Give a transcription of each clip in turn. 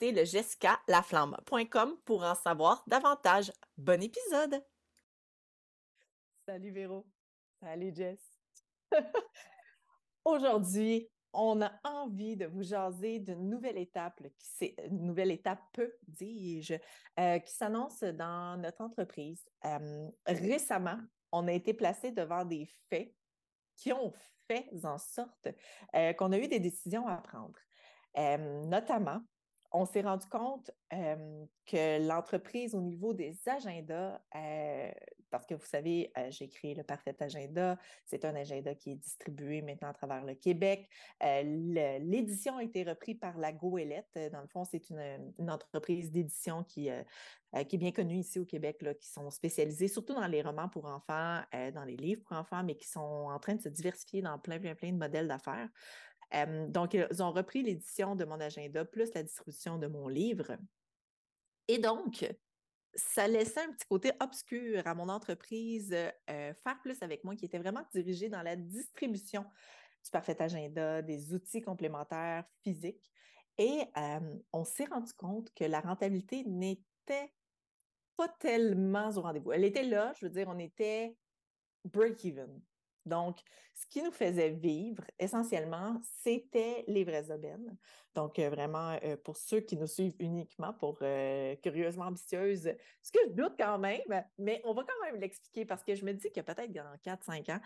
le jessicalaflamme.com pour en savoir davantage. Bon épisode! Salut Véro. Salut Jess. Aujourd'hui, on a envie de vous jaser d'une nouvelle étape, qui une nouvelle étape, dis-je, euh, qui s'annonce dans notre entreprise. récemment, on a été placé devant des faits qui ont fait en sorte euh, qu'on a eu des décisions à prendre. notamment, on s'est rendu compte que l'entreprise, au niveau des agendas, parce que vous savez, j'ai créé le Parfait Agenda, c'est un agenda qui est distribué maintenant à travers le Québec. L'édition a été reprise par la Goélette. Dans le fond, c'est une, entreprise d'édition qui, est bien connue ici au Québec, qui sont spécialisés surtout dans les romans pour enfants, dans les livres pour enfants, mais qui sont en train de se diversifier dans plein, plein, plein de modèles d'affaires donc, ils ont repris l'édition de mon agenda plus la distribution de mon livre. Et donc, ça laissait un petit côté obscur à mon entreprise faire plus avec moi, qui était vraiment dirigée dans la distribution du parfait agenda, des outils complémentaires physiques. Et on s'est rendu compte que la rentabilité n'était pas tellement au rendez-vous. Elle était là, je veux dire, on était break-even. Donc, ce qui nous faisait vivre, essentiellement, c'était les vraies aubaines. Donc, euh, vraiment, euh, pour ceux qui nous suivent uniquement pour euh, Curieusement Ambitieuse, ce que je doute quand même, mais on va quand même l'expliquer parce que je me dis que peut-être dans 4-5 ans,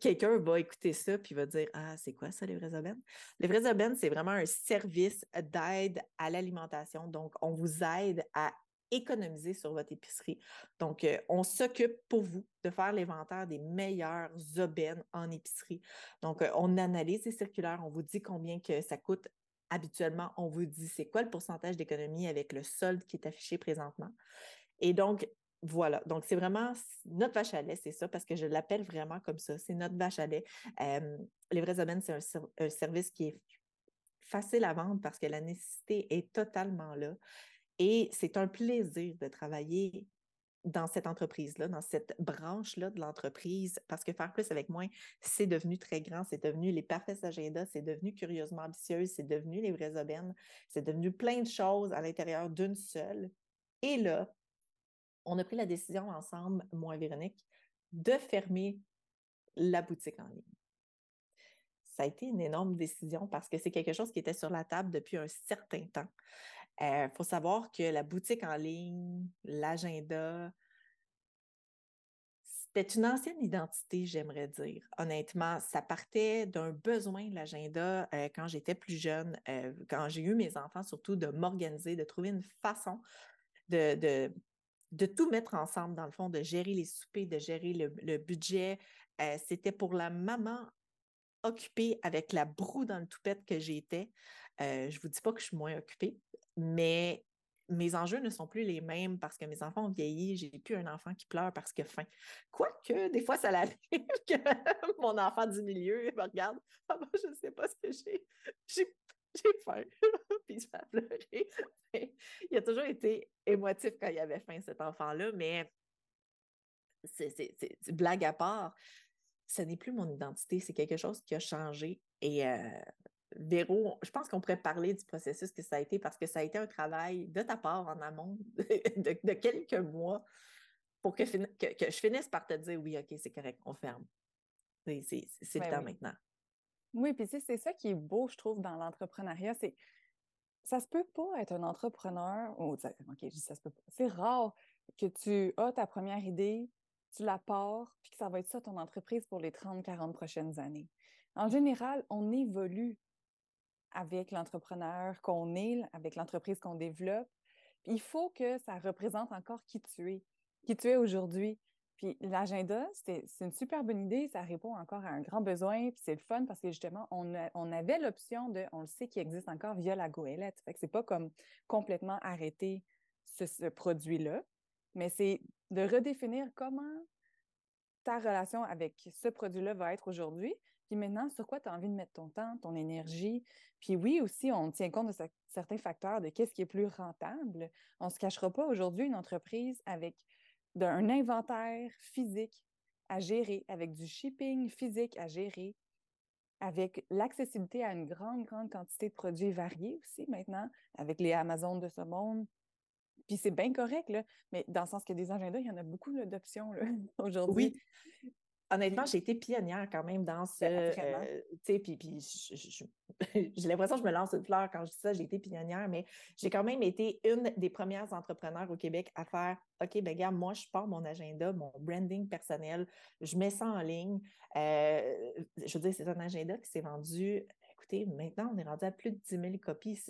quelqu'un va écouter ça puis va dire Ah, c'est quoi ça, les vraies aubaines? Les vraies aubaines, c'est vraiment un service d'aide à l'alimentation. Donc, on vous aide à économiser sur votre épicerie. Donc, euh, on s'occupe pour vous de faire l'inventaire des meilleures aubaines en épicerie. Donc, euh, on analyse les circulaires, on vous dit combien que ça coûte habituellement, on vous dit c'est quoi le pourcentage d'économie avec le solde qui est affiché présentement. Et donc, voilà. Donc, c'est vraiment notre vache à lait, c'est ça, parce que je l'appelle vraiment comme ça. C'est notre vache à lait. les vraies aubaines, c'est un service qui est facile à vendre parce que la nécessité est totalement là. Et c'est un plaisir de travailler dans cette entreprise-là, dans cette branche-là de l'entreprise, parce que faire plus avec moins, c'est devenu très grand, c'est devenu les parfaits agendas, c'est devenu curieusement ambitieuse, c'est devenu les vraies aubaines, c'est devenu plein de choses à l'intérieur d'une seule. Et là, on a pris la décision ensemble, moi et Véronique, de fermer la boutique en ligne. Ça a été une énorme décision parce que c'est quelque chose qui était sur la table depuis un certain temps. Il euh, faut savoir que la boutique en ligne, l'agenda, c'était une ancienne identité, j'aimerais dire. Honnêtement, ça partait d'un besoin, l'agenda, euh, quand j'étais plus jeune, euh, quand j'ai eu mes enfants, surtout de m'organiser, de trouver une façon de, de, de, tout mettre ensemble, dans le fond, de gérer les soupers, de gérer le, budget. c'était pour la maman occupée avec la broue dans le toupette que j'étais. je ne vous dis pas que je suis moins occupée, mais mes enjeux ne sont plus les mêmes parce que mes enfants ont vieilli, j'ai plus un enfant qui pleure parce que faim. Quoique, des fois, ça l'arrive que mon enfant du milieu me regarde, ah ben, je ne sais pas ce que j'ai. J'ai faim. Puis il fait pleurer. il a toujours été émotif quand il avait faim, cet enfant-là, mais c'est blague à part. Ce n'est plus mon identité, c'est quelque chose qui a changé. Et euh, Véro, je pense qu'on pourrait parler du processus que ça a été parce que ça a été un travail de ta part en amont de, quelques mois pour que, que, je finisse par te dire oui, OK, c'est correct, on ferme. C'est le ben temps maintenant. Oui, puis c'est ça qui est beau, je trouve, dans l'entrepreneuriat, c'est ça se peut pas être un entrepreneur, ou OK, je dis ça se peut pas. C'est rare que tu as ta première idée, tu la pars, puis que ça va être ça ton entreprise pour les 30, 40 prochaines années. En général, on évolue avec l'entrepreneur qu'on est, avec l'entreprise qu'on développe. il faut que ça représente encore qui tu es, qui tu es aujourd'hui. Puis l'agenda, c'est une super bonne idée, ça répond encore à un grand besoin, puis c'est le fun parce que justement, on, avait l'option de, on le sait qu'il existe encore via la goélette. Fait que c'est pas comme complètement arrêter ce, produit-là, mais c'est de redéfinir comment ta relation avec ce produit-là va être aujourd'hui, puis maintenant, sur quoi tu as envie de mettre ton temps, ton énergie? Puis oui, aussi, on tient compte de certains facteurs de qu'est-ce qui est plus rentable. On ne se cachera pas aujourd'hui une entreprise avec d'un inventaire physique à gérer, avec du shipping physique à gérer, avec l'accessibilité à une grande, grande quantité de produits variés aussi maintenant, avec les Amazon de ce monde. Puis c'est bien correct, là, mais dans le sens que des agendas, il y en a beaucoup d'options aujourd'hui. Oui honnêtement, j'ai été pionnière quand même dans ce. Ben, euh, tu sais, puis, j'ai l'impression que je me lance une fleur quand je dis ça, j'ai été pionnière, mais j'ai quand même été une des premières entrepreneurs au Québec à faire OK, ben gars, moi, je pars mon agenda, mon branding personnel, je mets ça en ligne. Euh, je veux dire, c'est un agenda qui s'est vendu maintenant, on est rendu à plus de 10 000 copies.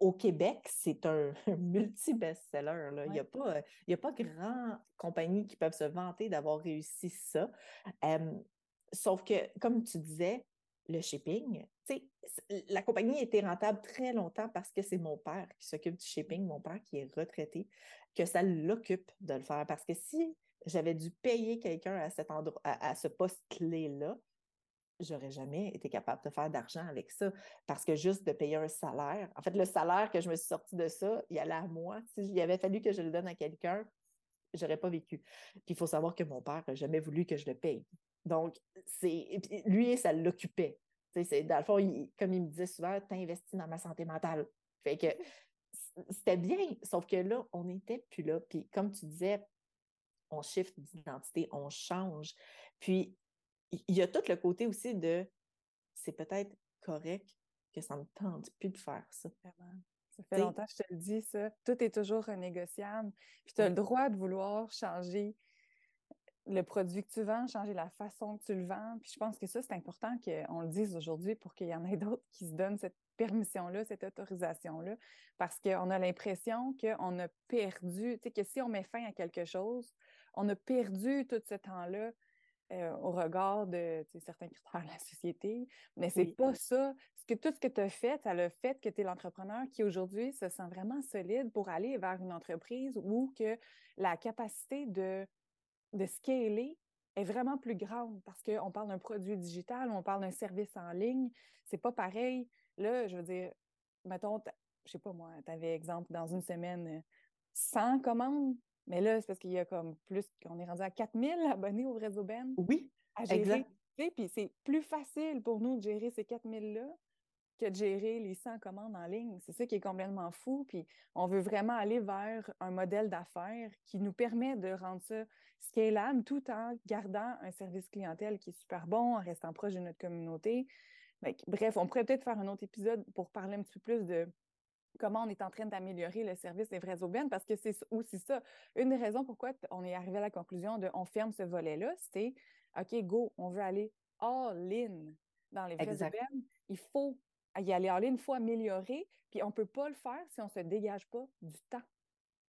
au Québec, c'est un, multi-best-seller. Il n'y a, pas, a pas grand compagnie qui peuvent se vanter d'avoir réussi ça. sauf que, comme tu disais, le shipping, la compagnie était rentable très longtemps parce que c'est mon père qui s'occupe du shipping, mon père qui est retraité, que ça l'occupe de le faire. Parce que si j'avais dû payer quelqu'un à cet endroit, à ce poste clé-là, j'aurais jamais été capable de faire d'argent avec ça parce que juste de payer un salaire, en fait, le salaire que je me suis sorti de ça, il allait à moi. S'il avait fallu que je le donne à quelqu'un, j'aurais pas vécu. Puis il faut savoir que mon père n'a jamais voulu que je le paye. Donc, c'est lui, ça l'occupait. Dans le fond, comme il me disait souvent, t'investis dans ma santé mentale. Fait que c'était bien, sauf que là, on n'était plus là. Puis comme tu disais, on shift d'identité, on change. Puis il y a tout le côté aussi de c'est peut-être correct que ça ne me tente plus de faire ça. Ça fait longtemps que je te le dis, ça. Tout est toujours renégociable. Puis tu as le droit de vouloir changer le produit que tu vends, changer la façon que tu le vends. Puis je pense que ça, c'est important qu'on le dise aujourd'hui pour qu'il y en ait d'autres qui se donnent cette permission-là, cette autorisation-là, parce qu'on a l'impression qu'on a perdu, tu sais, que si on met fin à quelque chose, on a perdu tout ce temps-là euh, au regard de certains critères de la société. Mais c'est pas ça. Ce que, tout ce que tu as fait, ça le fait que tu es l'entrepreneur qui aujourd'hui se sent vraiment solide pour aller vers une entreprise où que la capacité de, de scaler est vraiment plus grande parce qu'on parle d'un produit digital, on parle d'un service en ligne. C'est pas pareil. Là, je veux dire, mettons, je sais pas moi, tu avais exemple dans une semaine 100 commandes? Mais là, c'est parce qu'il y a comme plus, qu'on est rendu à 4000 abonnés au réseau Ben. Oui, à gérer. Puis c'est plus facile pour nous de gérer ces 4000-là que de gérer les 100 commandes en ligne. C'est ça qui est complètement fou. Puis on veut vraiment aller vers un modèle d'affaires qui nous permet de rendre ça scalable tout en gardant un service clientèle qui est super bon, en restant proche de notre communauté. Bref, on pourrait peut-être faire un autre épisode pour parler un petit peu plus de comment on est en train d'améliorer le service des vraies aubaines, parce que c'est aussi ça. Une des raisons pourquoi on est arrivé à la conclusion de on ferme ce volet-là, c'est OK, go, on veut aller all-in dans les vraies aubaines. Il faut y aller all-in, il faut améliorer, puis on ne peut pas le faire si on ne se dégage pas du temps.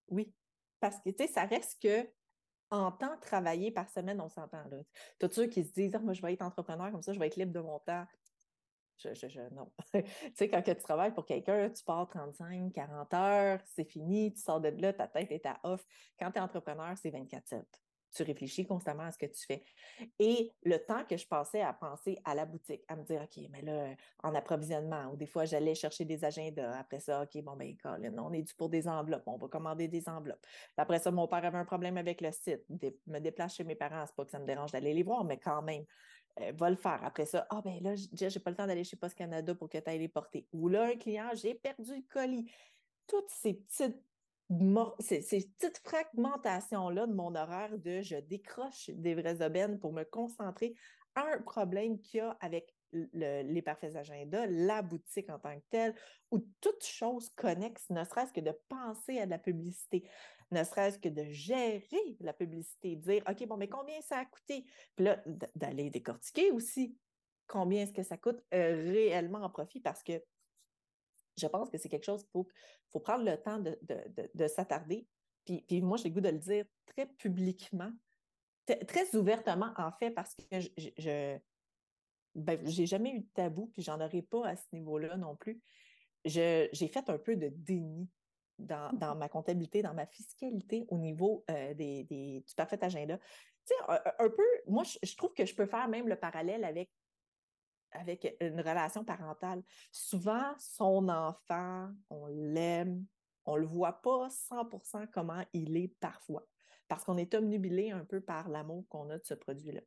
Oui, parce que, tu sais, ça reste que en temps travaillé par semaine, on s'entend là. Tous ceux qui se disent, ah, moi, je vais être entrepreneur, comme ça, je vais être libre de mon temps. Non. tu sais, quand tu travailles pour quelqu'un, tu pars 35, 40 heures, c'est fini, tu sors de là, ta tête est à off. Quand tu es entrepreneur, c'est 24-7. Tu réfléchis constamment à ce que tu fais. Et le temps que je passais à penser à la boutique, à me dire, OK, mais là, en approvisionnement, ou des fois, j'allais chercher des agendas. Après ça, OK, bon, ben, Colin, on est dû pour des enveloppes, on va commander des enveloppes. Après ça, mon père avait un problème avec le site. me déplace chez mes parents, c'est pas que ça me dérange d'aller les voir, mais quand même, euh, va le faire. Après ça, ah ben là, j'ai pas le temps d'aller chez Post Canada pour que tu ailles les porter. Ou là, un client, j'ai perdu le colis. Toutes ces petites ces, petites fragmentations-là de mon horaire de je décroche des vraies aubaines pour me concentrer à un problème qu'il y a avec les parfaits agendas, la boutique en tant que telle, ou toute chose connexe, ne serait-ce que de penser à de la publicité, ne serait-ce que de gérer la publicité, dire OK, bon, mais combien ça a coûté? Puis là, d'aller décortiquer aussi combien est-ce que ça coûte euh, réellement en profit parce que je pense que c'est quelque chose qu'il faut, prendre le temps de, s'attarder. Puis, moi, j'ai le goût de le dire très publiquement, très ouvertement, en fait, parce que je, je ben, j'ai jamais eu de tabou, puis j'en aurai pas à ce niveau-là non plus. j'ai fait un peu de déni dans, dans, ma comptabilité, dans ma fiscalité au niveau euh, des, des, du parfait agenda. Tu sais, un, peu, moi, je, trouve que je peux faire même le parallèle avec avec une relation parentale. Souvent, son enfant, on l'aime, on ne le voit pas 100% comment il est parfois, parce qu'on est omnubilé un peu par l'amour qu'on a de ce produit-là.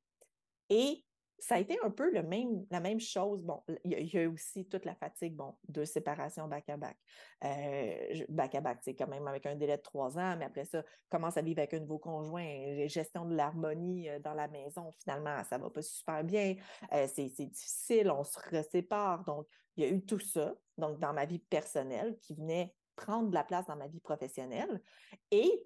Et ça a été un peu le même, la même chose. Bon, il y, a aussi toute la fatigue, bon, de séparation back-à-back. Euh, back-à-back, c'est quand même avec un délai de trois ans, mais après ça, commence à vivre avec un nouveau conjoint, gestion de l'harmonie euh, dans la maison, finalement, ça va pas super bien, euh, c'est difficile, on se sépare. Donc, il y a eu tout ça, donc dans ma vie personnelle, qui venait prendre de la place dans ma vie professionnelle. Et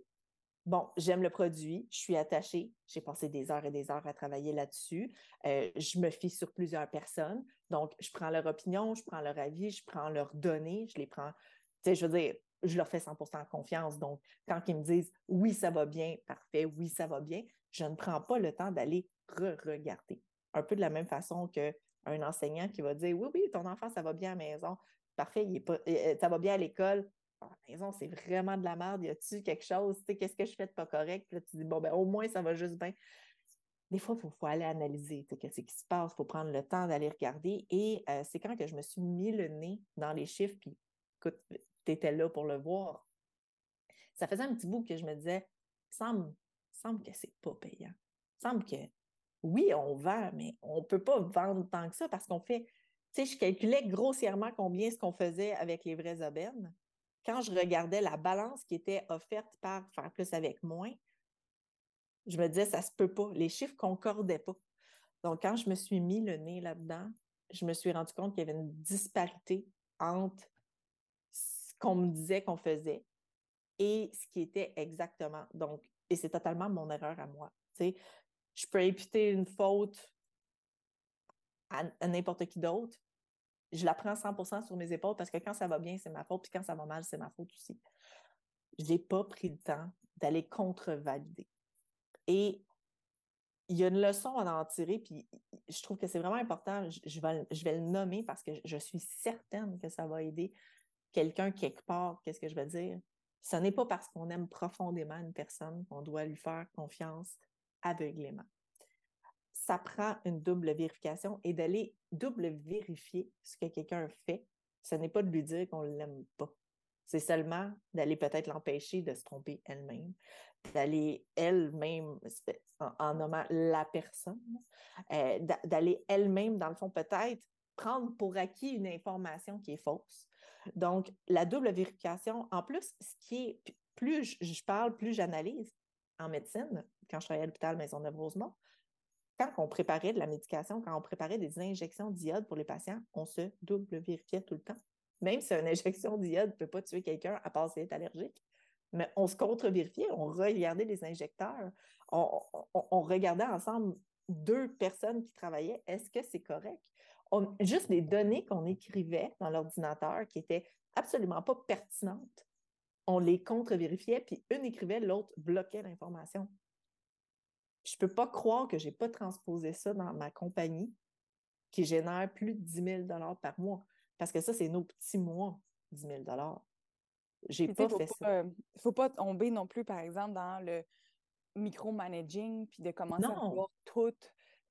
bon, j'aime le produit, je suis attachée, j'ai passé des heures et des heures à travailler là-dessus, euh, je me fie sur plusieurs personnes, donc je prends leur opinion, je prends leur avis, je prends leurs données, je les prends, tu sais, je veux dire, je leur fais 100% confiance. Donc, quand ils me disent oui, ça va bien, parfait, oui, ça va bien, je ne prends pas le temps d'aller re-regarder. Un peu de la même façon qu'un enseignant qui va dire oui, oui, ton enfant, ça va bien à la maison, parfait, il est pas, euh, ça va bien à l'école, à la maison, c'est vraiment de la merde, y a-tu quelque chose, qu'est-ce que je fais de pas correct? Puis là, tu dis, bon, ben, au moins, ça va juste bien. Des fois, il faut, aller analyser qu'est-ce qui se passe, il faut prendre le temps d'aller regarder. Et euh, c'est quand que je me suis mis le nez dans les chiffres, puis écoute, tu étais là pour le voir. Ça faisait un petit bout que je me disais, semble, semble que c'est pas payant. semble que oui, on vend, mais on peut pas vendre tant que ça parce qu'on fait, tu sais, je calculais grossièrement combien ce qu'on faisait avec les vraies aubaines quand je regardais la balance qui était offerte par faire plus avec moins, je me disais, ça se peut pas. Les chiffres concordaient pas. Donc, quand je me suis mis le nez là-dedans, je me suis rendu compte qu'il y avait une disparité entre ce qu'on me disait qu'on faisait et ce qui était exactement. Donc, et c'est totalement mon erreur à moi. Tu sais, je peux imputer une faute à n'importe qui d'autre, je la prends 100% sur mes épaules parce que quand ça va bien, c'est ma faute, puis quand ça va mal, c'est ma faute aussi. Je n'ai pas pris le temps d'aller contre-valider. Et il y a une leçon à en tirer, puis je trouve que c'est vraiment important. Je, vais, je vais le nommer parce que je suis certaine que ça va aider quelqu'un quelque part. Qu'est-ce que je veux dire? Ce n'est pas parce qu'on aime profondément une personne qu'on doit lui faire confiance aveuglément ça prend une double vérification et d'aller double vérifier ce que quelqu'un fait. Ce n'est pas de lui dire qu'on ne l'aime pas. C'est seulement d'aller peut-être l'empêcher de se tromper elle-même, d'aller elle-même, en, nommant la personne, euh, d'aller elle-même, dans le fond, peut-être prendre pour acquis une information qui est fausse. Donc, la double vérification, en plus, ce qui est, plus je parle, plus j'analyse en médecine, quand je travaillais à l'hôpital Maisonneuve-Rosemont, quand on préparait de la médication, quand on préparait des injections d'iode pour les patients, on se double vérifiait tout le temps. Même si une injection d'iode ne peut pas tuer quelqu'un à part s'il est allergique. Mais on se contre-vérifiait, on regardait les injecteurs, on, regardait ensemble deux personnes qui travaillaient, est-ce que c'est correct? juste les données qu'on écrivait dans l'ordinateur qui étaient absolument pas pertinentes, on les contre-vérifiait, puis une écrivait, l'autre bloquait l'information je ne peux pas croire que je n'ai pas transposé ça dans ma compagnie qui génère plus de 10 000 par mois. Parce que ça, c'est nos petits mois, 10 000 J'ai pas fait ça. Il ne faut pas tomber non plus, par exemple, dans le micromanaging puis de commencer à voir tout.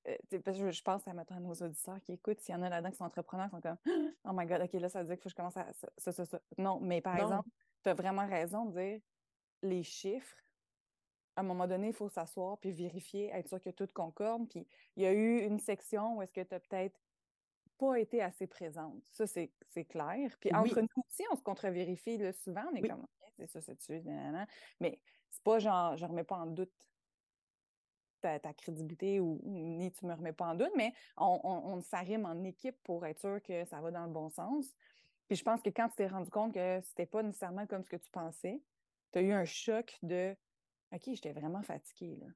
Euh, parce que je pense à, à nos auditeurs qui écoutent, s'il y en a là-dedans qui sont entrepreneurs, qui sont comme Oh my God, OK, là, ça veut dire qu'il faut que je commence à ça, ça, ça. Non, mais par exemple, tu as vraiment raison de dire les chiffres à un moment donné, il faut s'asseoir puis vérifier, être sûr que tout concorde. Puis il y a eu une section où est-ce que tu n'as peut-être pas été assez présente. Ça, c'est clair. Puis entre nous aussi, on se contre-vérifie souvent. On est comme, c'est ça, c'est tu. Mais c'est pas genre, je remets pas en doute ta, crédibilité ou ni tu me remets pas en doute, mais on, on, s'arrime en équipe pour être sûr que ça va dans le bon sens. Puis je pense que quand tu t'es rendu compte que c'était pas nécessairement comme ce que tu pensais, tu as eu un choc de OK, j'étais vraiment fatiguée. Là.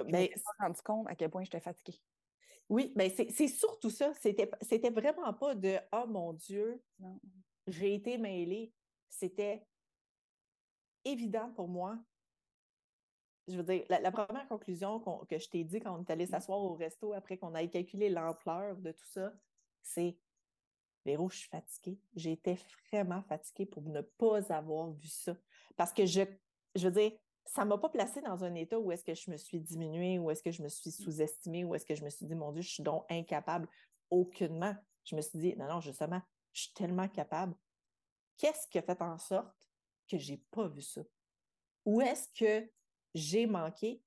Je me suis rendu compte à quel point j'étais fatiguée. Oui, bien c'est surtout ça. C'était, c'était vraiment pas de Oh mon Dieu, j'ai été mêlée. C'était évident pour moi. Je veux dire, la, première conclusion que je t'ai dit quand on est allé mmh. s'asseoir au resto après qu'on ait calculé l'ampleur de tout ça, c'est Véro, je suis fatiguée. J'étais vraiment fatiguée pour ne pas avoir vu ça. Parce que je, je veux dire, ça ne m'a pas placée dans un état où est-ce que je me suis diminuée, où est-ce que je me suis mmh. sous-estimée, où est-ce que je me suis dit, mon Dieu, je suis donc incapable. Aucunement. Je me suis dit, non, non, justement, je suis tellement capable. Qu'est-ce qui a fait en sorte que je n'ai pas vu ça? Où est-ce que j'ai manqué?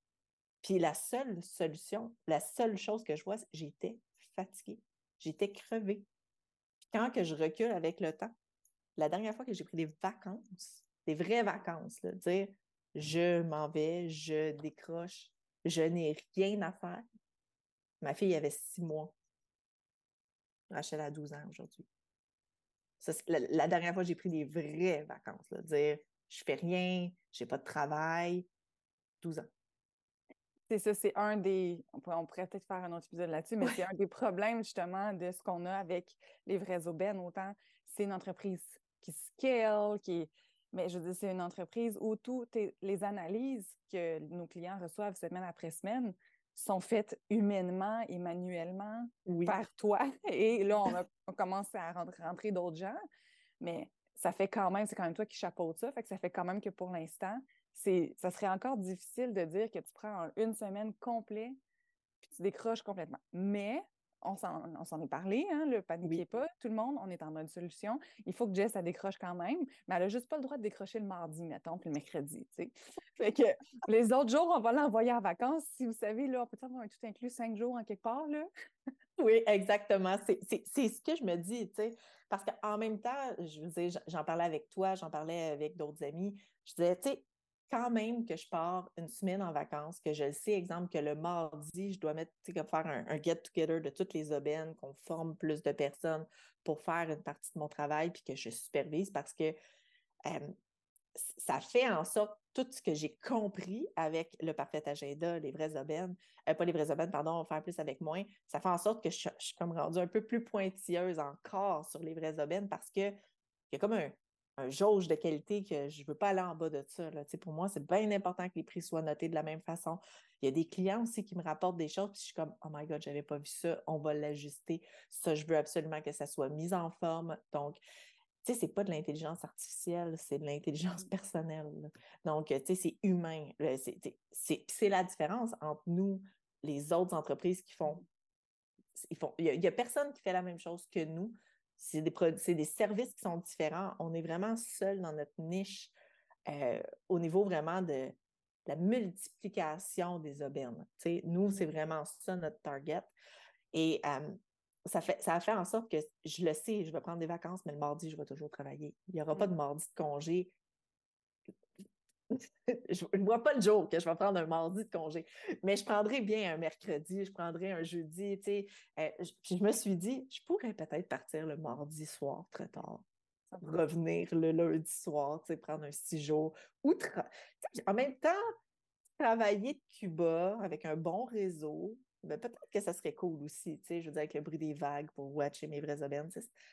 Puis la seule solution, la seule chose que je vois, c'est j'étais fatiguée. J'étais crevée. quand que je recule avec le temps, la dernière fois que j'ai pris des vacances, des vraies vacances, là, dire je m'en vais, je décroche, je n'ai rien à faire. Ma fille avait six mois. Rachel a 12 ans aujourd'hui. La, dernière fois, j'ai pris des vraies vacances. Là, dire je fais rien, j'ai pas de travail. 12 ans. C'est ça, c'est un des. On pourrait, peut-être faire un autre épisode là-dessus, mais c'est un des problèmes justement de ce qu'on a avec les vrais aubaines. Autant c'est une entreprise qui scale, qui Mais je veux dire, c'est une entreprise où toutes les analyses que nos clients reçoivent semaine après semaine sont faites humainement et manuellement par toi. Et là, on, a, on commence à rentrer d'autres gens, mais ça fait quand même, c'est quand même toi qui chapeaute ça, fait que ça fait quand même que pour l'instant, c'est, ça serait encore difficile de dire que tu prends une semaine complète puis tu décroches complètement. Mais on s'en est parlé, hein, le paniquez pas, tout le monde, on est en mode solution. Il faut que Jess, décroche quand même, mais elle n'a juste pas le droit de décrocher le mardi, mettons, puis le mercredi, tu sais. Fait que les autres jours, on va l'envoyer en vacances. Si vous savez, là, on peut avoir un tout inclus cinq jours en quelque part, là? oui, exactement. C'est ce que je me dis, tu sais. Parce qu'en même temps, je dire, j'en parlais avec toi, j'en parlais avec d'autres amis. Je disais, tu sais, quand même que je pars une semaine en vacances, que je le sais, exemple, que le mardi, je dois mettre, faire un, get-together de toutes les aubaines, qu'on forme plus de personnes pour faire une partie de mon travail, puis que je supervise parce que ça fait en sorte tout ce que j'ai compris avec le parfait agenda, les vraies aubaines, euh, pas les vraies aubaines, pardon, faire plus avec moins, ça fait en sorte que je, je suis comme rendue un peu plus pointilleuse encore sur les vraies aubaines parce que y a comme un, un jauge de qualité que je ne veux pas aller en bas de ça. Là. Pour moi, c'est bien important que les prix soient notés de la même façon. Il y a des clients aussi qui me rapportent des choses, puis je suis comme Oh my God, je n'avais pas vu ça, on va l'ajuster. Ça, je veux absolument que ça soit mis en forme. Donc, tu sais, c'est pas de l'intelligence artificielle, c'est de l'intelligence mmh. personnelle. Donc, tu sais, c'est humain. C'est la différence entre nous, les autres entreprises qui font. Ils font il n'y a, a, personne qui fait la même chose que nous c'est des, des services qui sont différents. On est vraiment seul dans notre niche euh, au niveau vraiment de la multiplication des aubaines. nous, c'est vraiment ça notre target. Et ça, fait, ça a fait en sorte que je le sais, je vais prendre des vacances, mais le mardi, je vais toujours travailler. Il n'y aura pas de mmh. mardi de congé je ne vois pas le jour que je vais prendre un mardi de congé, mais je prendrai bien un mercredi, je prendrai un jeudi, tu sais. Euh, puis je me suis dit, je pourrais peut-être partir le mardi soir très tard, revenir le lundi soir, tu sais, prendre un six jours, ou en même temps, travailler de Cuba avec un bon réseau, ben, peut-être que ça serait cool aussi, tu sais, je veux dire, avec le bruit des vagues pour watcher mes vraies aubaines,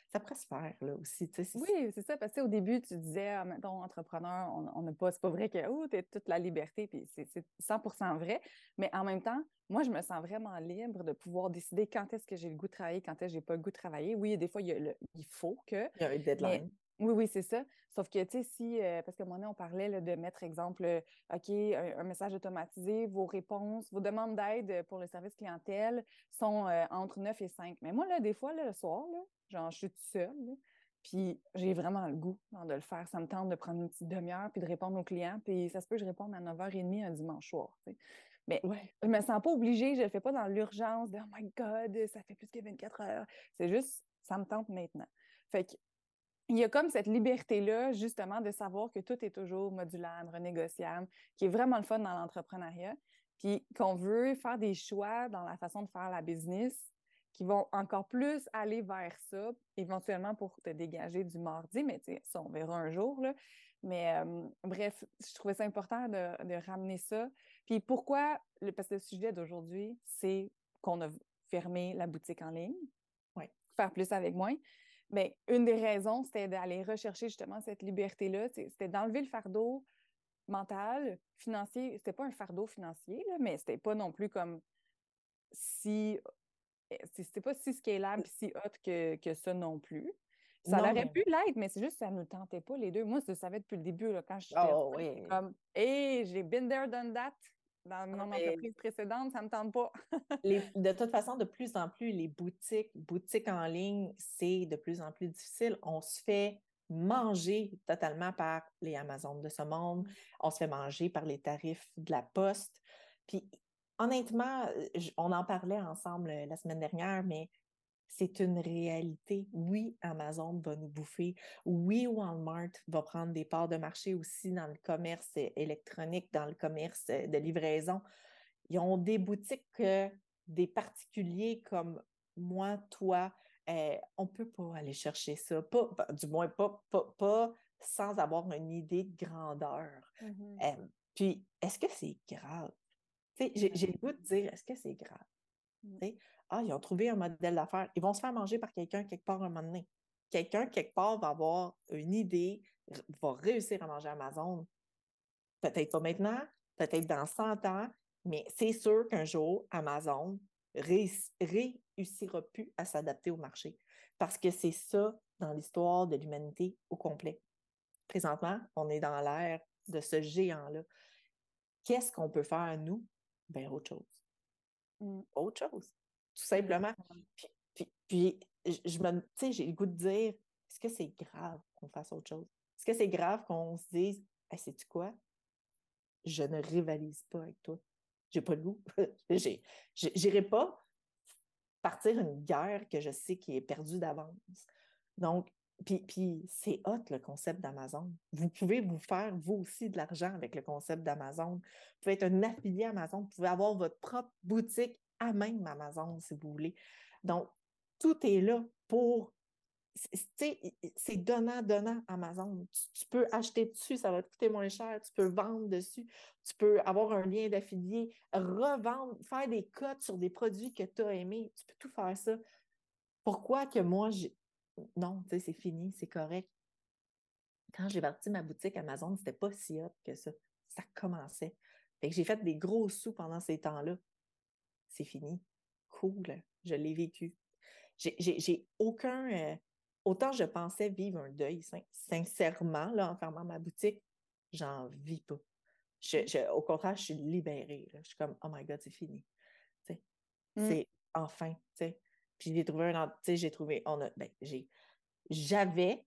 ça pourrait se faire, là, aussi, tu sais. Oui, c'est ça, parce que au début, tu disais, ah, mettons, entrepreneur, on n'a pas, c'est pas vrai que, oh, tu toute la liberté, puis c'est 100% vrai, mais en même temps, moi, je me sens vraiment libre de pouvoir décider quand est-ce que j'ai le goût de travailler, quand est-ce que j'ai pas le goût de travailler. Oui, des fois, il, y a le, il faut que... Il y a un deadline. Oui, oui, c'est ça. Sauf que, tu sais, si, euh, parce que moi, on parlait de mettre, exemple, euh, OK, un, message automatisé, vos réponses, vos demandes d'aide pour le service clientèle sont euh, entre 9 et 5. Mais moi, là, des fois, le soir, là, genre, je suis toute seule, puis j'ai vraiment le goût de le faire. Ça me tente de prendre une petite demi-heure puis de répondre aux clients. Puis ça se peut que je réponde à 9h30 un dimanche soir. Mais ouais. je me sens pas obligée, je le fais pas dans l'urgence de Oh my God, ça fait plus que 24 heures. C'est juste, ça me tente maintenant. Fait que il y a comme cette liberté-là, justement, de savoir que tout est toujours modulable, renégociable, qui est vraiment le fun dans l'entrepreneuriat, puis qu'on veut faire des choix dans la façon de faire la business qui vont encore plus aller vers ça, éventuellement pour te dégager du mardi, mais ça, on verra un jour. Là. Mais euh, bref, je trouvais ça important de, ramener ça. Puis pourquoi, parce que le sujet d'aujourd'hui, c'est qu'on a fermé la boutique en ligne. Oui. Faire plus avec moins. Mais une des raisons, c'était d'aller rechercher justement cette liberté-là. C'était d'enlever le fardeau mental, financier. C'était pas un fardeau financier, là, mais c'était pas non plus comme si c'était pas si scalable si hot que, que ça non plus. Ça aurait pu l'être, mais c'est juste que ça ne nous tentait pas les deux. Moi, je savais depuis le début, là, quand j'étais oh, oui. comme Hey, j'ai been there, done that dans mon entreprise précédente, ça ne me tente pas. de toute façon, de plus en plus, les boutiques, boutiques en ligne, c'est de plus en plus difficile. On se fait manger totalement par les Amazones de ce monde. On se fait manger par les tarifs de la poste. Puis honnêtement, on en parlait ensemble la semaine dernière, mais c'est une réalité. Oui, Amazon va nous bouffer. Oui, Walmart va prendre des parts de marché aussi dans le commerce électronique, dans le commerce de livraison. Ils ont des boutiques que des particuliers comme moi, toi, eh, on ne peut pas aller chercher ça. Pas, du moins, pas, pas, sans avoir une idée de grandeur. Mmh puis, est-ce que c'est grave? J'ai le goût de dire, est-ce que c'est grave? Mmh. Ah, ils ont trouvé un modèle d'affaires. Ils vont se faire manger par quelqu'un quelque part un moment donné. Quelqu'un quelque part va avoir une idée, va réussir à manger Amazon. Peut-être pas maintenant, peut-être dans 100 ans, mais c'est sûr qu'un jour, Amazon réussira plus à s'adapter au marché. Parce que c'est ça dans l'histoire de l'humanité au complet. Présentement, on est dans l'ère de ce géant-là. Qu'est-ce qu'on peut faire, nous, ben, autre chose. Mmh. Autre chose, tout simplement. Puis, puis, je me, tu sais, j'ai le goût de dire, est-ce que c'est grave qu'on fasse autre chose? Est-ce que c'est grave qu'on se dise, hey, sais-tu quoi? Je ne rivalise pas avec toi. J'ai pas le goût. J'irai pas partir une guerre que je sais qui est perdue d'avance. Donc, puis, c'est hot le concept d'Amazon. Vous pouvez vous faire, vous aussi, de l'argent avec le concept d'Amazon. Vous pouvez être un affilié Amazon. Vous pouvez avoir votre propre boutique à même Amazon, si vous voulez. Donc, tout est là pour. C'est donnant, donnant Amazon. Tu, peux acheter dessus, ça va te coûter moins cher. Tu peux vendre dessus. Tu peux avoir un lien d'affilié, revendre, faire des cotes sur des produits que tu as aimés. Tu peux tout faire ça. Pourquoi que moi, non, tu sais, c'est fini, c'est correct. Quand j'ai parti ma boutique Amazon, c'était pas si hot que ça. Ça commençait. Fait que j'ai fait des gros sous pendant ces temps-là. C'est fini. Cool. Je l'ai vécu. J'ai aucun. Euh, autant je pensais vivre un deuil, sincèrement, là, en fermant ma boutique, j'en vis pas. au contraire, je suis libérée. Je suis comme, oh my God, c'est fini. Mmh. C'est enfin. Puis j'ai trouvé un, j'ai trouvé, on a, ben, j'avais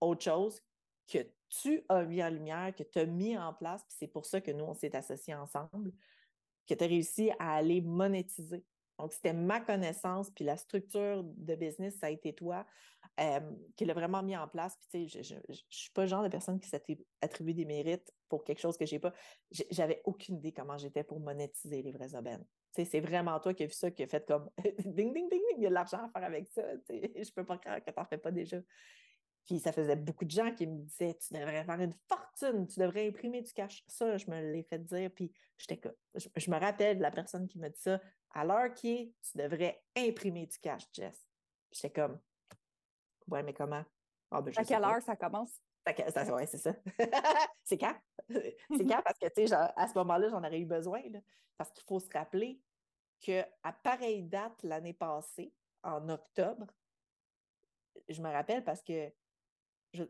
autre chose que tu as mis en lumière, que tu as mis en place, puis c'est pour ça que nous, on s'est associés ensemble, que tu as réussi à aller monétiser. Donc, c'était ma connaissance, puis la structure de business, ça a été toi qui l'a vraiment mis en place. Puis, tu sais, je ne suis pas le genre de personne qui s'attribue des mérites pour quelque chose que je n'ai pas. J'avais aucune idée comment j'étais pour monétiser les vrais aubaines c'est vraiment toi qui as vu ça, qui a fait comme ding, ding, ding, ding, il y a de l'argent à faire avec ça. Je peux pas croire que tu n'en fais pas déjà. Puis ça faisait beaucoup de gens qui me disaient Tu devrais faire une fortune, tu devrais imprimer du cash. Ça, je me l'ai fait dire. Puis j'étais je, je me rappelle de la personne qui m'a dit ça. À l'heure qui est, tu devrais imprimer du cash, Jess. J'étais comme Ouais, mais comment? Ah, ben, à quelle heure ça commence? Oui, c'est ça. c'est quand? c'est quand? Parce que, tu sais, à ce moment-là, j'en aurais eu besoin. parce qu'il faut se rappeler qu'à pareille date l'année passée, en octobre, je me rappelle parce que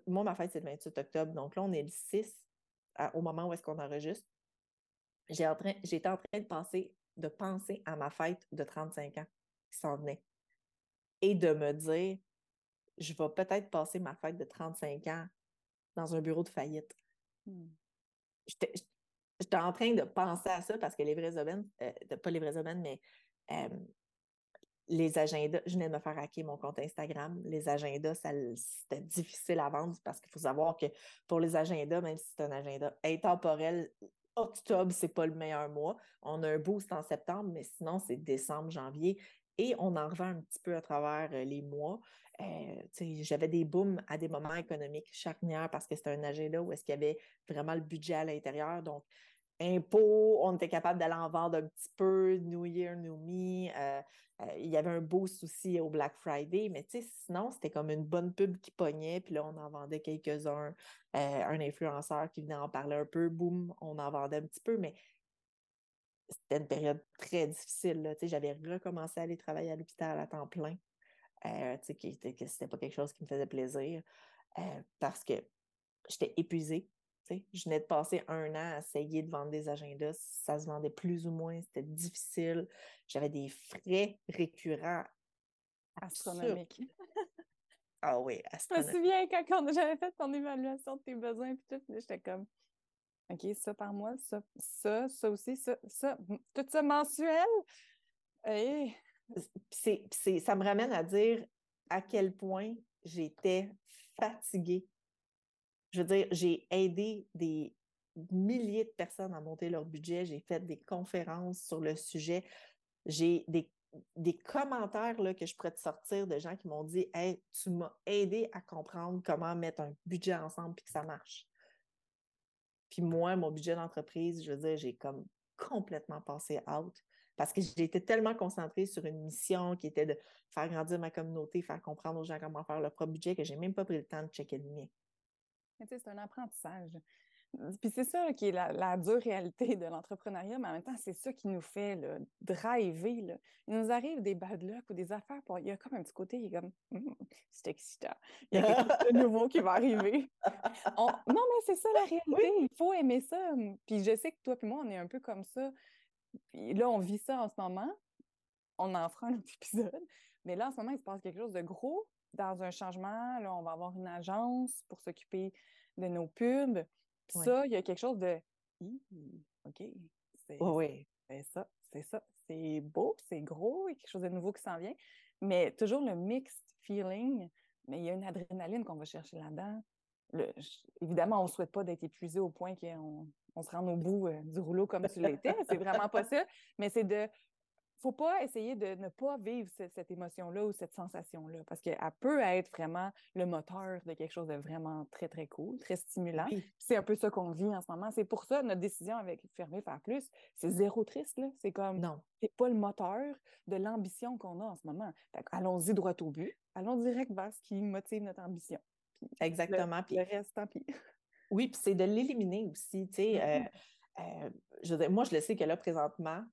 moi, ma fête, c'est le 28 octobre. Donc là, on est le 6 au moment où est-ce qu'on enregistre. J'étais en, train de penser, de penser à ma fête de 35 ans qui s'en venait. Et de me dire, je vais peut-être passer ma fête de 35 ans dans un bureau de faillite. Hmm. J'étais en train de penser à ça parce que les vrais aubaines, euh, pas les vrais aubaines, mais les agendas, je venais de me faire hacker mon compte Instagram. Les agendas, c'était difficile à vendre parce qu'il faut savoir que pour les agendas, même si c'est un agenda intemporel, octobre, c'est pas le meilleur mois. On a un boost en septembre, mais sinon, c'est décembre, janvier. Et on en revend un petit peu à travers euh, les mois. Euh, j'avais des booms à des moments économiques charnières parce que c'était un agenda où est-ce qu'il y avait vraiment le budget à l'intérieur. Impôts, on était capable d'aller en vendre un petit peu, New Year, New Me. Euh, il y avait un boost aussi au Black Friday, mais sinon, c'était comme une bonne pub qui pognait, puis là, on en vendait quelques-uns. un influenceur qui venait en parler un peu, boum, on en vendait un petit peu, mais c'était une période très difficile. J'avais recommencé à aller travailler à l'hôpital à temps plein. Euh, que, que c'était pas quelque chose qui me faisait plaisir euh, parce que j'étais épuisée. Je venais de passer un an à essayer de vendre des agendas. Ça se vendait plus ou moins. C'était difficile. J'avais des frais récurrents astronomiques. ah oui, astronomiques. Je me souviens quand, j'avais fait ton évaluation de tes besoins et tout, j'étais comme OK, ça par mois, ça, ça, ça aussi, ça, ça, tout ça mensuel? Et... C'est, ça me ramène à dire à quel point j'étais fatiguée. Je veux dire, j'ai aidé des milliers de personnes à monter leur budget. J'ai fait des conférences sur le sujet. J'ai des, commentaires là, que je pourrais te sortir de gens qui m'ont dit Hey, tu m'as aidé à comprendre comment mettre un budget ensemble et que ça marche. Puis moi, mon budget d'entreprise, je veux dire, j'ai comme complètement passé out parce que été tellement concentrée sur une mission qui était de faire grandir ma communauté, faire comprendre aux gens comment faire leur propre budget que j'ai même pas pris le temps de checker le mien. C'est un apprentissage. Puis c'est ça qui est la, dure réalité de l'entrepreneuriat, mais en même temps, c'est ça qui nous fait là, driver. Là. Il nous arrive des bad luck ou des affaires. Pour... Il y a comme un petit côté qui est comme hum, c'est excitant. Il y a quelque chose de nouveau qui va arriver. Non, mais c'est ça la réalité. Il faut aimer ça. Puis je sais que toi et moi, on est un peu comme ça. Puis là, on vit ça en ce moment. On en fera un autre épisode. Mais là, en ce moment, il se passe quelque chose de gros dans un changement. Là, on va avoir une agence pour s'occuper de nos pubs. Ça, il y a quelque chose de OK. C'est oui. ça, c'est ça. C'est beau, c'est gros, il y a quelque chose de nouveau qui s'en vient. Mais toujours le mixed feeling, mais il y a une adrénaline qu'on va chercher là-dedans. évidemment, on ne souhaite pas d'être épuisé au point qu'on on se rende au bout euh, du rouleau comme tu l'étais. C'est vraiment pas ça. Mais c'est de faut pas essayer de ne pas vivre cette, émotion-là ou cette sensation-là, parce qu'elle peut être vraiment le moteur de quelque chose de vraiment très, très cool, très stimulant. C'est un peu ça qu'on vit en ce moment. C'est pour ça, notre décision avec Fermer Faire Plus, c'est zéro triste. C'est comme, non, c'est pas le moteur de l'ambition qu'on a en ce moment. Allons-y droit au but. Allons direct vers ce qui motive notre ambition. Exactement. Le, puis le reste, tant pis. Oui, puis c'est de l'éliminer aussi. Tu sais, euh, mm-hmm. euh, je moi, je le sais que là, présentement,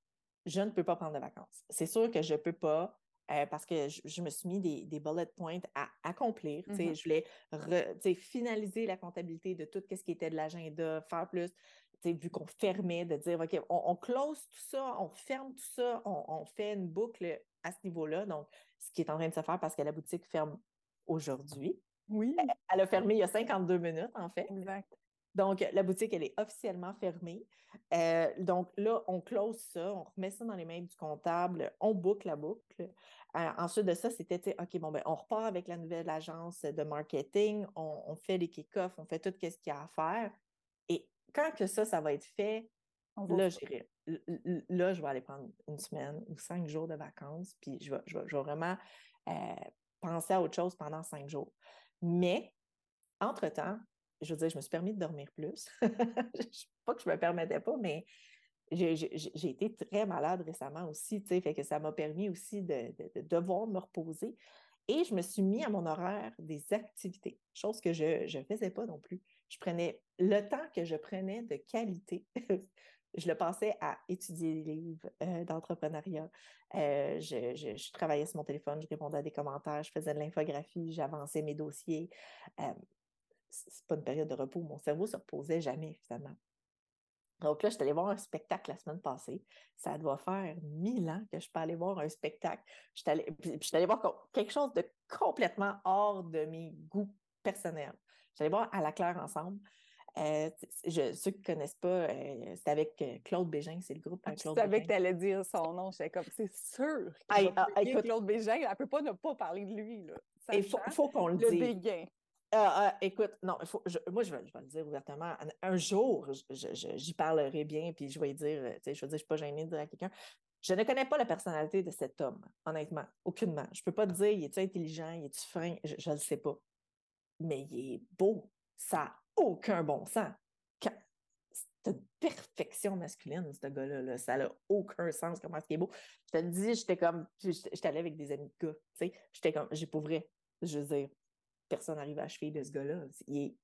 je ne peux pas prendre de vacances. C'est sûr que je ne peux pas euh, parce que je, me suis mis des, des bullet points à accomplir. Mm-hmm. Je voulais finaliser la comptabilité de tout ce qui était de l'agenda, faire plus, vu qu'on fermait, de dire, OK, on, close tout ça, on ferme tout ça, on, fait une boucle à ce niveau-là. Donc, ce qui est en train de se faire parce que la boutique ferme aujourd'hui. Oui. Elle a fermé il y a 52 minutes, en fait. Exact. Donc, la boutique, elle est officiellement fermée. Euh, donc là, on close ça, on remet ça dans les mains du comptable, on boucle la boucle. Euh, ensuite de ça, c'était, OK, bon, ben, on repart avec la nouvelle agence de marketing, on, fait les kick-offs, on fait tout ce qu'il y a à faire. Et quand que ça, ça va être fait, là, là, je vais aller prendre une semaine ou cinq jours de vacances, puis je vais, je vais, vraiment euh, penser à autre chose pendant cinq jours. Mais, entre-temps, je veux dire, je me suis permis de dormir plus. pas que je me permettais pas, mais j'ai été très malade récemment aussi, tu sais, fait que ça m'a permis aussi de, devoir me reposer. Et je me suis mis à mon horaire des activités, chose que je ne faisais pas non plus. Je prenais le temps que je prenais de qualité. je le passais à étudier des livres euh, d'entrepreneuriat. Euh, je, travaillais sur mon téléphone, je répondais à des commentaires, je faisais de l'infographie, j'avançais mes dossiers. Euh, c'est pas une période de repos. Mon cerveau se reposait jamais, finalement. Donc là, je suis allée voir un spectacle la semaine passée. Ça doit faire mille ans que je peux aller voir un spectacle. Je suis allée, voir quelque chose de complètement hors de mes goûts personnels. Je suis allée voir À la claire ensemble. Euh, je, ceux qui ne connaissent pas, euh, c'est avec euh, Claude Bégin, c'est le groupe. Ah, je savais que tu allais dire son nom. J'étais comme, c'est sûr ah, Claude Bégin, elle ne peut pas ne pas parler de lui. Il faut, faut qu'on le, le dise. Ah, écoute, non, faut, moi, je vais, je vais, le dire ouvertement. Un jour, j'y parlerai bien, puis je vais dire, je vais dire, je suis pas gênée de dire à quelqu'un. Je ne connais pas la personnalité de cet homme, honnêtement, aucunement. Je peux pas te dire, il est-tu intelligent, il est-tu fin, je ne le sais pas. Mais il est beau, ça aucun bon sens. Cette perfection masculine, ce gars-là, ça n'a aucun sens comment est-ce qu'il est beau. Je te le dis, j'étais comme, j'étais allée avec des amis de gars, tu sais, j'étais comme, j'ai je veux dire, personne n'arrive à achever de ce gars-là. Il est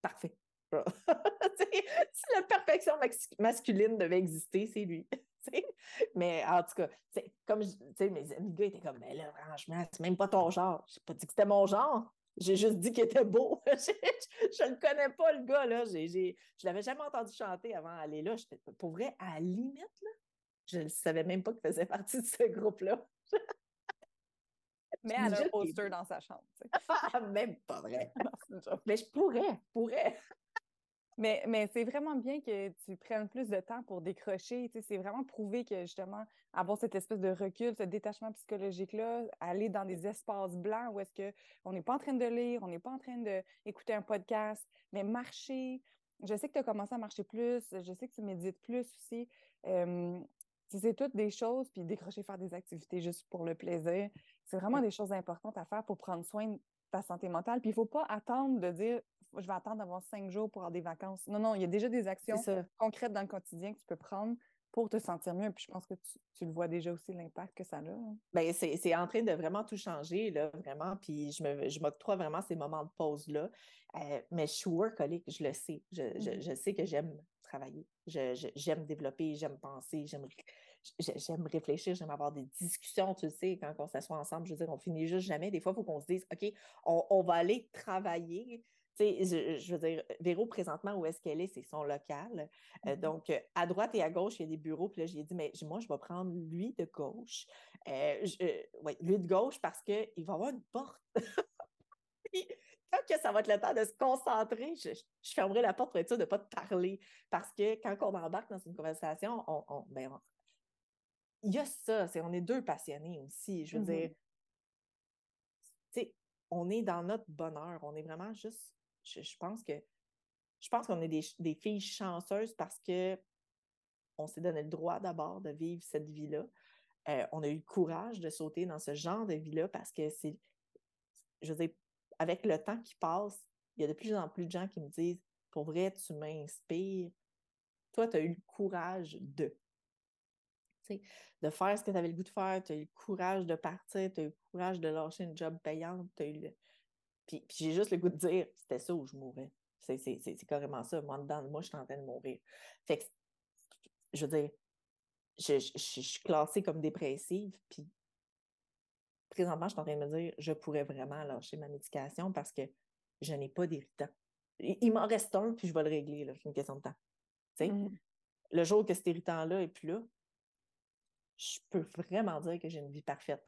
parfait. si la perfection masculine devait exister, c'est lui. mais en tout cas, comme mes amis gars étaient comme, mais là, franchement, c'est même pas ton genre. J'ai pas dit que c'était mon genre. J'ai juste dit qu'il était beau. je ne connais pas, le gars. Là. je ne l'avais jamais entendu chanter avant d'aller là. Pour vrai, à la limite, je ne savais même pas qu'il faisait partie de ce groupe-là. Mais elle a un poster dans sa chambre. même pas vrai. Mais je pourrais, pourrais. Mais, mais c'est vraiment bien que tu prennes plus de temps pour décrocher. C'est vraiment prouvé que justement, avoir cette espèce de recul, ce détachement psychologique-là, aller dans des espaces blancs où est-ce qu'on n'est pas en train de lire, on n'est pas en train d'écouter un podcast, mais marcher. Je sais que tu as commencé à marcher plus, je sais que tu médites plus aussi. C'est toutes des choses, puis décrocher, faire des activités juste pour le plaisir, c'est vraiment des choses importantes à faire pour prendre soin de ta santé mentale. Puis il ne faut pas attendre de dire je vais attendre d'avoir cinq jours pour avoir des vacances. Non, non, il y a déjà des actions concrètes dans le quotidien que tu peux prendre pour te sentir mieux. Puis je pense que tu, le vois déjà aussi, l'impact que ça a. Hein. Bien, c'est en train de vraiment tout changer, là, vraiment. Puis je m'octroie vraiment ces moments de pause-là. Euh, mais je suis workaholic, je le sais. Je, je, mmh sais que j'aime travailler. J'aime développer, j'aime penser, j'aime j'aime réfléchir, j'aime avoir des discussions, tu sais, quand on s'assoit ensemble, je veux dire, on finit juste jamais. Des fois, il faut qu'on se dise, OK, on, on, va aller travailler, je, je, veux dire, Véro, présentement, où est-ce qu'elle est? C'est son local. Euh, mm-hmm. donc, euh, à droite et à gauche, il y a des bureaux. Puis là, j'ai dit, mais moi, je vais prendre lui de gauche. Euh, oui, lui de gauche parce qu'il va avoir une porte. Puis, quand que ça va être le temps de se concentrer, je, fermerai la porte pour être sûr de ne pas te parler. Parce que quand on embarque dans une conversation, on, ben, il y a ça, c'est on est deux passionnés aussi. Je veux dire, mm-hmm. tu sais, on est dans notre bonheur, on est vraiment juste je, pense que je pense qu'on est des, filles chanceuses parce que on s'est donné le droit d'abord de vivre cette vie-là. Euh, on a eu le courage de sauter dans ce genre de vie-là parce que c'est, je veux dire, avec le temps qui passe, il y a de plus en plus de gens qui me disent Pour vrai, tu m'inspires. Toi, tu as eu le courage de. de faire ce que tu avais le goût de faire, tu as eu le courage de partir, tu as eu le courage de lâcher une job payante, as eu le, puis, j'ai juste le goût de dire, c'était ça où je mourrais. C'est carrément ça. Moi, dedans moi, je suis en train de mourir. Je veux dire, je, suis classée comme dépressive, puis présentement, je suis en train de me dire, je pourrais vraiment lâcher ma médication parce que je n'ai pas d'irritant. Il, m'en reste un, puis je vais le régler, c'est une question de temps. Mmh. Le jour que cet irritant-là est plus là, je peux vraiment dire que j'ai une vie parfaite.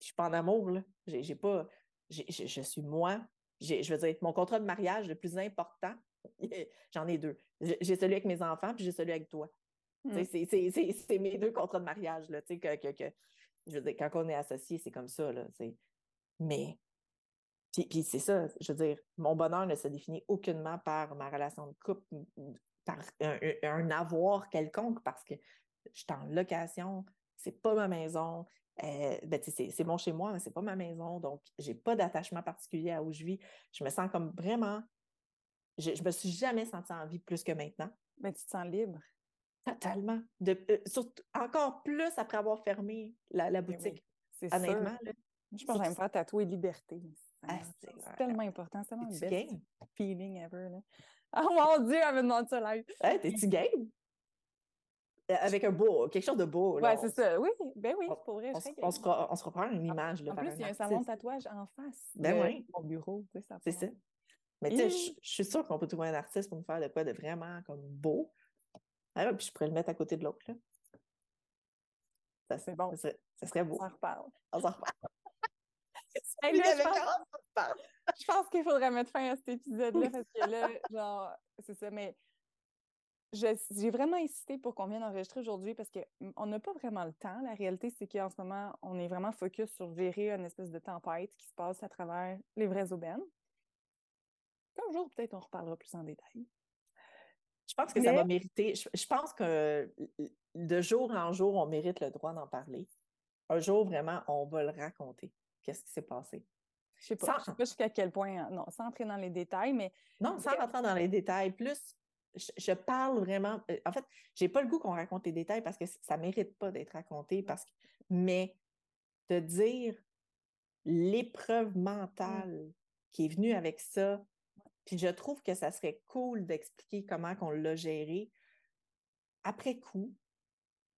Je suis pas en amour, là. J'ai pas je, suis moi. Je veux dire, mon contrat de mariage le plus important, j'en ai deux. J'ai celui avec mes enfants, puis j'ai celui avec toi. Mmh. C'est mes deux contrats de mariage. Là, que, que, quand on est associé, c'est comme ça. Là, mais, puis, c'est ça, je veux dire, mon bonheur ne se définit aucunement par ma relation de couple, par un, avoir quelconque, parce que je suis en location, c'est pas ma maison, euh, ben, c'est mon chez moi, mais c'est pas ma maison, donc j'ai pas d'attachement particulier à où je vis. Je me sens comme vraiment, je, je me suis jamais sentie en vie plus que maintenant. Mais tu te sens libre. Totalement. De, euh, surtout, encore plus après avoir fermé la, la boutique. C'est honnêtement. je pense que j'aime faire tatouer liberté. Ah, c'est tellement important. C'est tellement le best feeling ever. Là. Oh mon Dieu, elle me demande ça live. T'es-tu game? Euh, avec un beau, quelque chose de beau. Oui, c'est ça. Oui, ben oui, c'est pour vrai. On, on, se, on, se, reprend une image. Là, en plus, il y a un salon de tatouage en face ben de oui. mon bureau. C'est ça. Mais tu sais, je, suis sûre qu'on peut trouver un artiste pour me faire de quoi de vraiment comme beau. Ah, puis je pourrais le mettre à côté de l'autre. Ça, c'est bon. Ça serait, ça serait, beau. On s'en reparle. On s'en reparle. je pense qu'il faudrait mettre fin à cet épisode-là parce que là, genre, c'est ça, mais j'ai vraiment insisté pour qu'on vienne enregistrer aujourd'hui parce qu'on n'a pas vraiment le temps. La réalité, c'est qu'en ce moment, on est vraiment focus sur gérer une espèce de tempête qui se passe à travers les vraies aubaines. Un jour, peut-être, on reparlera plus en détail. Je pense que ça va mériter. Je, pense que de jour en jour, on mérite le droit d'en parler. Un jour, vraiment, on va le raconter. Qu'est-ce qui s'est passé? Je sais pas, sais pas jusqu'à quel point, hein, non, sans entrer dans les détails, mais. Non, sans rentrer dans les détails. Plus, je, parle vraiment. Euh, en fait, j'ai pas le goût qu'on raconte les détails parce que ça mérite pas d'être raconté. Parce que, mais de dire l'épreuve mmh. mentale qui est venue avec ça, puis je trouve que ça serait cool d'expliquer comment on l'a géré après coup,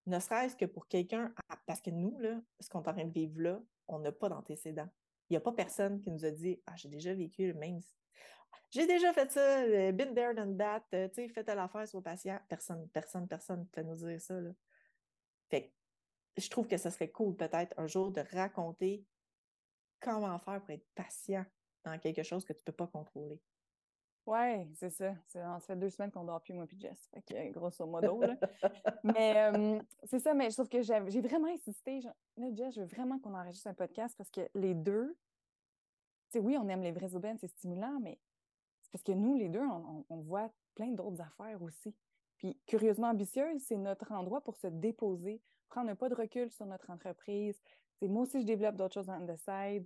ne serait-ce que pour quelqu'un, parce que nous, là, ce qu'on est en train de vivre là, on n'a pas d'antécédent. Il n'y a pas personne qui nous a dit Ah, j'ai déjà vécu le même. J'ai déjà fait ça, euh, been there, done that, euh, tu sais, fait à l'affaire sur le patient. Personne, personne, personne ne peut nous dire ça. Fait je trouve que ce serait cool peut-être un jour de raconter comment faire pour être patient dans quelque chose que tu ne peux pas contrôler. Ouais, c'est ça. Ça fait deux semaines qu'on dort plus, moi puis Jess. Fait que, grosso modo, là. mais c'est ça, mais je trouve que j'ai vraiment insisté. là, Jess, je veux vraiment qu'on enregistre un podcast parce que les deux, tu sais, oui, on aime les vraies aubaines, c'est stimulant, mais c'est parce que nous, les deux, on, voit plein d'autres affaires aussi. Puis, curieusement ambitieuse, c'est notre endroit pour se déposer, prendre un pas de recul sur notre entreprise. C'est moi aussi, je développe d'autres choses on the side.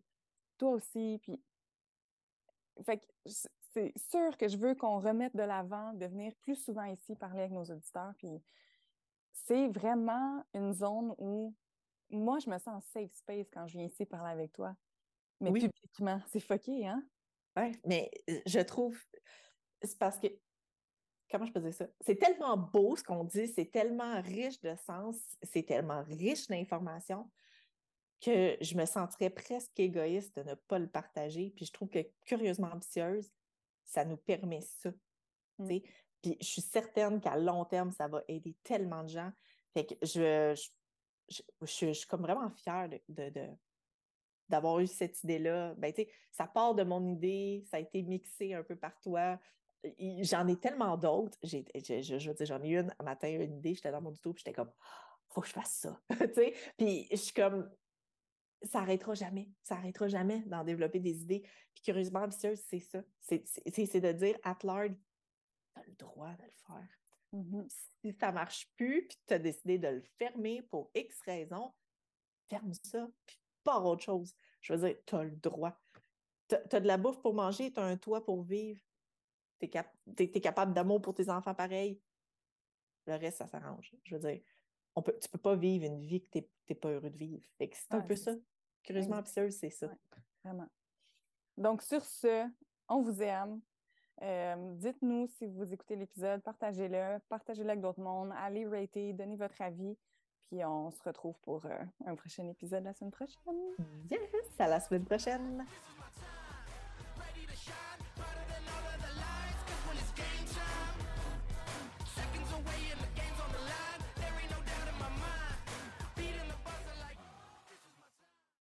Toi aussi. Puis, fait que c'est sûr que je veux qu'on remette de l'avant, de venir plus souvent ici parler avec nos auditeurs. Puis c'est vraiment une zone où moi, je me sens safe space quand je viens ici parler avec toi. Mais publiquement, c'est fucké, hein? Oui, mais euh, je trouve. C'est parce que. Comment je peux dire ça? C'est tellement beau ce qu'on dit, c'est tellement riche de sens, c'est tellement riche d'informations que je me sentirais presque égoïste de ne pas le partager. Puis je trouve que curieusement ambitieuse, ça nous permet ça. Mmh. Puis je suis certaine qu'à long terme, ça va aider tellement de gens. Fait que je, je, je, suis comme vraiment fière de, d'avoir eu cette idée-là. Ben, ça part de mon idée, ça a été mixé un peu par toi. J'en ai tellement d'autres. J'ai, je, veux dire, j'en ai eu une un matin, une idée, j'étais dans mon tuto, puis j'étais comme, faut que je fasse ça. puis je suis comme, ça n'arrêtera jamais. Ça n'arrêtera jamais d'en développer des idées. Puis curieusement ambitieuse, c'est ça. C'est de dire at large, tu as le droit de le faire. Mmh si ça ne marche plus, puis tu as décidé de le fermer pour X raison, ferme ça, puis pas autre chose. Je veux dire, tu as le droit. Tu as, de la bouffe pour manger, tu as un toit pour vivre. Tu es, capable d'amour pour tes enfants pareil. Le reste, ça s'arrange. Je veux dire, on peut, tu peux pas vivre une vie que tu n'es pas heureux de vivre. c'est un peu ça. Curieusement ambitieuse, c'est ça. vraiment. Donc, sur ce, on vous aime. Euh, dites-nous si vous écoutez l'épisode, partagez-le, partagez-le avec d'autres mondes, allez rater, donnez votre avis. Puis on se retrouve pour euh, un prochain épisode la semaine prochaine. Yes, à la semaine prochaine.